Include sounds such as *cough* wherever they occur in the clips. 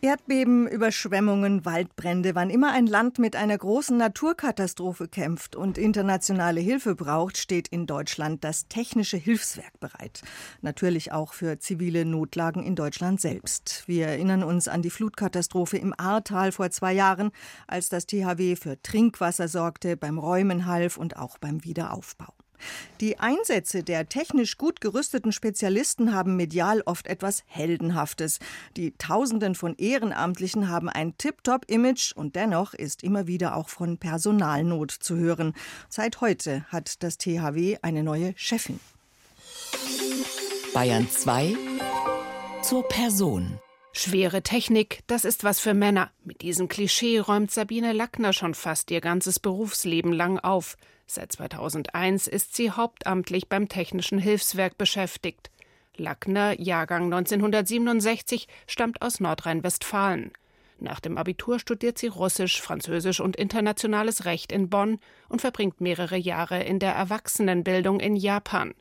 Erdbeben, Überschwemmungen, Waldbrände, wann immer ein Land mit einer großen Naturkatastrophe kämpft und internationale Hilfe braucht, steht in Deutschland das technische Hilfswerk bereit. Natürlich auch für zivile Notlagen in Deutschland selbst. Wir erinnern uns an die Flutkatastrophe im Ahrtal vor zwei Jahren, als das THW für Trinkwasser sorgte, beim Räumen half und auch beim Wiederaufbau. Die Einsätze der technisch gut gerüsteten Spezialisten haben medial oft etwas Heldenhaftes. Die Tausenden von Ehrenamtlichen haben ein Tip-Top-Image und dennoch ist immer wieder auch von Personalnot zu hören. Seit heute hat das THW eine neue Chefin. Bayern 2 zur Person. Schwere Technik, das ist was für Männer. Mit diesem Klischee räumt Sabine Lackner schon fast ihr ganzes Berufsleben lang auf. Seit 2001 ist sie hauptamtlich beim Technischen Hilfswerk beschäftigt. Lackner, Jahrgang 1967, stammt aus Nordrhein-Westfalen. Nach dem Abitur studiert sie Russisch, Französisch und internationales Recht in Bonn und verbringt mehrere Jahre in der Erwachsenenbildung in Japan.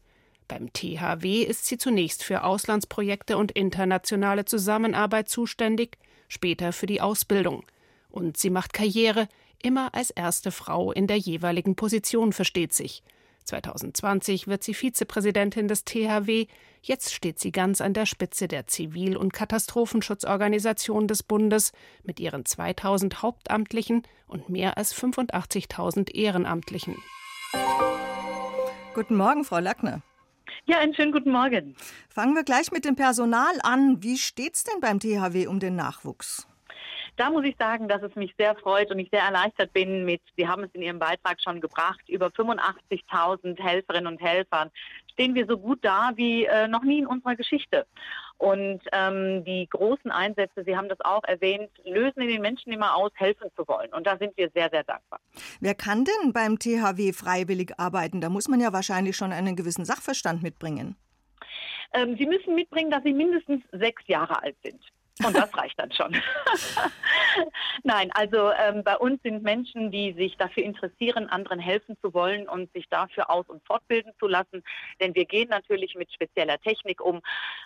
Beim THW ist sie zunächst für Auslandsprojekte und internationale Zusammenarbeit zuständig, später für die Ausbildung. Und sie macht Karriere, immer als erste Frau in der jeweiligen Position, versteht sich. 2020 wird sie Vizepräsidentin des THW. Jetzt steht sie ganz an der Spitze der Zivil- und Katastrophenschutzorganisation des Bundes mit ihren 2000 Hauptamtlichen und mehr als 85.000 Ehrenamtlichen. Guten Morgen, Frau Lackner. Ja, einen schönen guten Morgen. Fangen wir gleich mit dem Personal an. Wie steht's denn beim THW um den Nachwuchs? Da muss ich sagen, dass es mich sehr freut und ich sehr erleichtert bin mit, Sie haben es in Ihrem Beitrag schon gebracht, über 85.000 Helferinnen und Helfern stehen wir so gut da wie äh, noch nie in unserer Geschichte. Und ähm, die großen Einsätze, Sie haben das auch erwähnt, lösen in den Menschen immer aus, helfen zu wollen. Und da sind wir sehr, sehr dankbar. Wer kann denn beim THW freiwillig arbeiten? Da muss man ja wahrscheinlich schon einen gewissen Sachverstand mitbringen. Ähm, Sie müssen mitbringen, dass Sie mindestens sechs Jahre alt sind. Und das reicht dann schon. *laughs* Nein, also ähm, bei uns sind Menschen, die sich dafür interessieren, anderen helfen zu wollen und sich dafür aus- und fortbilden zu lassen. Denn wir gehen natürlich mit spezieller Technik um.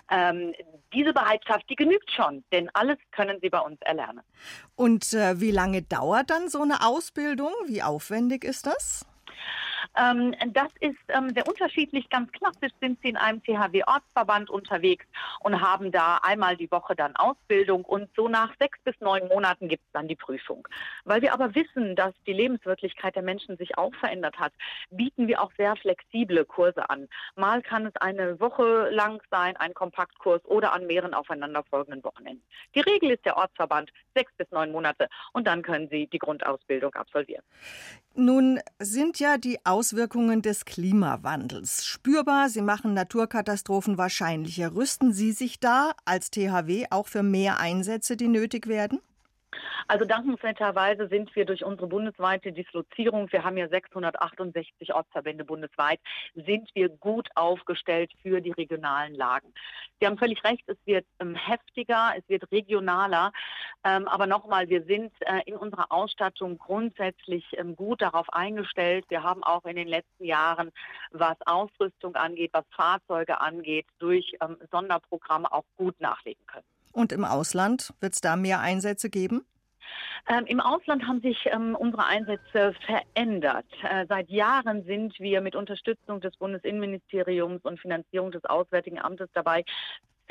Ähm, diese Bereitschaft, die genügt schon, denn alles können sie bei uns erlernen. Und äh, wie lange dauert dann so eine Ausbildung? Wie aufwendig ist das? Ähm, das ist ähm, sehr unterschiedlich. Ganz klassisch sind sie in einem THW-Ortsverband unterwegs und haben da einmal die Woche dann Ausbildung und so nach sechs bis neun Monaten gibt es dann die Prüfung. Weil wir aber wissen, dass die Lebenswirklichkeit der Menschen sich auch verändert hat, bieten wir auch sehr flexible Kurse an. Mal kann es eine Woche lang sein, ein Kompaktkurs oder an mehreren aufeinanderfolgenden Wochenenden. Die Regel ist der Ortsverband sechs bis neun Monate und dann können Sie die Grundausbildung absolvieren. Nun sind ja die Auswirkungen des Klimawandels spürbar. Sie machen Naturkatastrophen wahrscheinlicher. Rüsten Sie sich da als THW auch für mehr Einsätze, die nötig werden? Also dankenswerterweise sind wir durch unsere bundesweite Dislozierung, wir haben ja 668 Ortsverbände bundesweit, sind wir gut aufgestellt für die regionalen Lagen. Sie haben völlig recht, es wird ähm, heftiger, es wird regionaler, ähm, aber nochmal, wir sind äh, in unserer Ausstattung grundsätzlich ähm, gut darauf eingestellt. Wir haben auch in den letzten Jahren, was Ausrüstung angeht, was Fahrzeuge angeht, durch ähm, Sonderprogramme auch gut nachlegen können. Und im Ausland wird es da mehr Einsätze geben? Ähm, Im Ausland haben sich ähm, unsere Einsätze verändert. Äh, seit Jahren sind wir mit Unterstützung des Bundesinnenministeriums und Finanzierung des Auswärtigen Amtes dabei,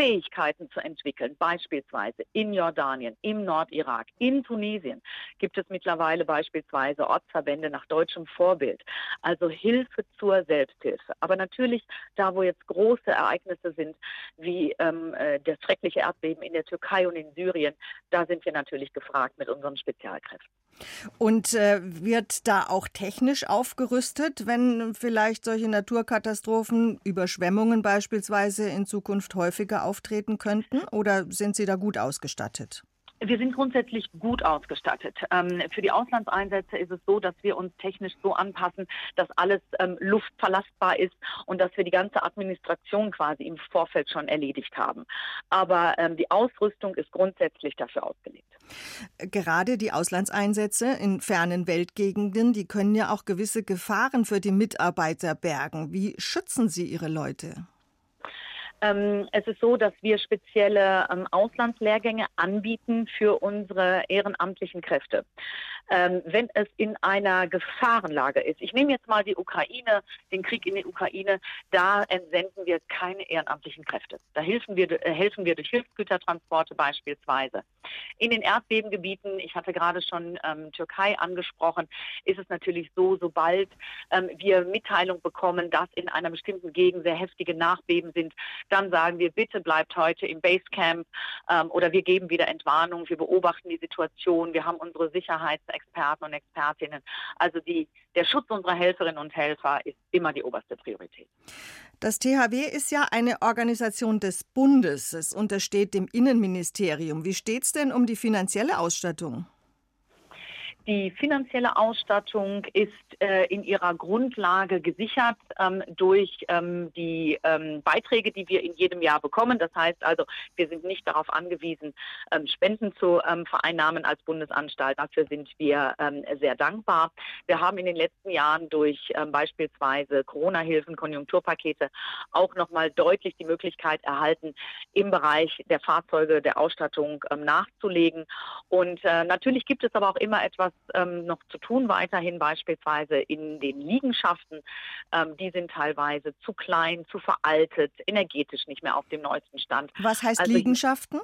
Fähigkeiten zu entwickeln. Beispielsweise in Jordanien, im Nordirak, in Tunesien gibt es mittlerweile beispielsweise Ortsverbände nach deutschem Vorbild. Also Hilfe zur Selbsthilfe. Aber natürlich da, wo jetzt große Ereignisse sind, wie ähm, äh, das schreckliche Erdbeben in der Türkei und in Syrien, da sind wir natürlich gefragt mit unseren Spezialkräften. Und äh, wird da auch technisch aufgerüstet, wenn vielleicht solche Naturkatastrophen, Überschwemmungen beispielsweise in Zukunft häufiger auftreten könnten? Oder sind Sie da gut ausgestattet? Wir sind grundsätzlich gut ausgestattet. Ähm, für die Auslandseinsätze ist es so, dass wir uns technisch so anpassen, dass alles ähm, luftverlastbar ist und dass wir die ganze Administration quasi im Vorfeld schon erledigt haben. Aber ähm, die Ausrüstung ist grundsätzlich dafür ausgelegt. Gerade die Auslandseinsätze in fernen Weltgegenden, die können ja auch gewisse Gefahren für die Mitarbeiter bergen. Wie schützen Sie Ihre Leute? Ähm, es ist so, dass wir spezielle ähm, Auslandslehrgänge anbieten für unsere ehrenamtlichen Kräfte. Ähm, wenn es in einer Gefahrenlage ist, ich nehme jetzt mal die Ukraine, den Krieg in der Ukraine, da entsenden wir keine ehrenamtlichen Kräfte. Da helfen wir, äh, helfen wir durch Hilfsgütertransporte beispielsweise. In den Erdbebengebieten, ich hatte gerade schon ähm, Türkei angesprochen, ist es natürlich so, sobald ähm, wir Mitteilung bekommen, dass in einer bestimmten Gegend sehr heftige Nachbeben sind, dann sagen wir, bitte bleibt heute im Basecamp ähm, oder wir geben wieder Entwarnung, wir beobachten die Situation, wir haben unsere Sicherheitsexperten und Expertinnen. Also die, der Schutz unserer Helferinnen und Helfer ist immer die oberste Priorität. Das THW ist ja eine Organisation des Bundes. Es untersteht dem Innenministerium. Wie steht es denn um die finanzielle Ausstattung? Die finanzielle Ausstattung ist äh, in ihrer Grundlage gesichert ähm, durch ähm, die ähm, Beiträge, die wir in jedem Jahr bekommen. Das heißt also, wir sind nicht darauf angewiesen, ähm, Spenden zu ähm, vereinnahmen als Bundesanstalt. Dafür sind wir ähm, sehr dankbar. Wir haben in den letzten Jahren durch beispielsweise Corona-Hilfen, Konjunkturpakete auch nochmal deutlich die Möglichkeit erhalten, im Bereich der Fahrzeuge, der Ausstattung nachzulegen. Und äh, natürlich gibt es aber auch immer etwas ähm, noch zu tun weiterhin, beispielsweise in den Liegenschaften. Ähm, die sind teilweise zu klein, zu veraltet, energetisch nicht mehr auf dem neuesten Stand. Was heißt also, Liegenschaften?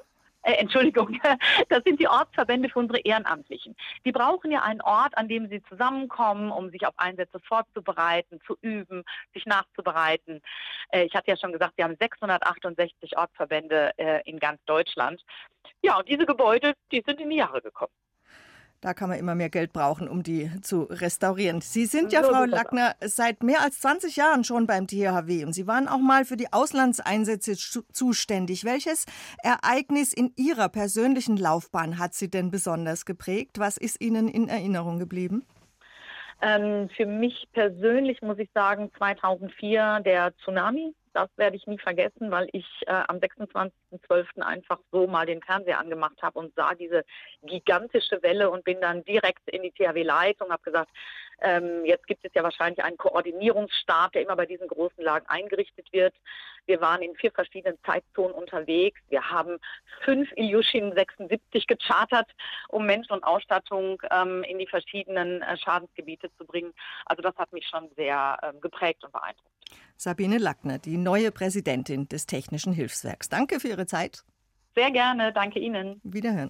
Äh, Entschuldigung, *laughs* das sind die Ortsverbände für unsere Ehrenamtlichen. Die brauchen ja einen Ort, an dem sie zusammenkommen, um sich auf Einsätze vorzubereiten, zu üben, sich nachzubereiten. Äh, ich hatte ja schon gesagt, wir haben 668 Ortsverbände äh, in ganz Deutschland. Ja, und diese Gebäude, die sind in die Jahre gekommen. Da kann man immer mehr Geld brauchen, um die zu restaurieren. Sie sind ja, Frau Lackner, seit mehr als 20 Jahren schon beim THW und Sie waren auch mal für die Auslandseinsätze zuständig. Welches Ereignis in Ihrer persönlichen Laufbahn hat Sie denn besonders geprägt? Was ist Ihnen in Erinnerung geblieben? Ähm, für mich persönlich muss ich sagen, 2004 der Tsunami das werde ich nie vergessen, weil ich äh, am 26.12. einfach so mal den Fernseher angemacht habe und sah diese gigantische Welle und bin dann direkt in die THW-Leitung, habe gesagt, ähm, jetzt gibt es ja wahrscheinlich einen Koordinierungsstab, der immer bei diesen großen Lagen eingerichtet wird. Wir waren in vier verschiedenen Zeitzonen unterwegs. Wir haben fünf Ilyushin 76 gechartert, um Menschen und Ausstattung ähm, in die verschiedenen äh, Schadensgebiete zu bringen. Also das hat mich schon sehr ähm, geprägt und beeindruckt. Sabine Lackner, die neue Präsidentin des Technischen Hilfswerks. Danke für Ihre Zeit. Sehr gerne, danke Ihnen. Wiederhören.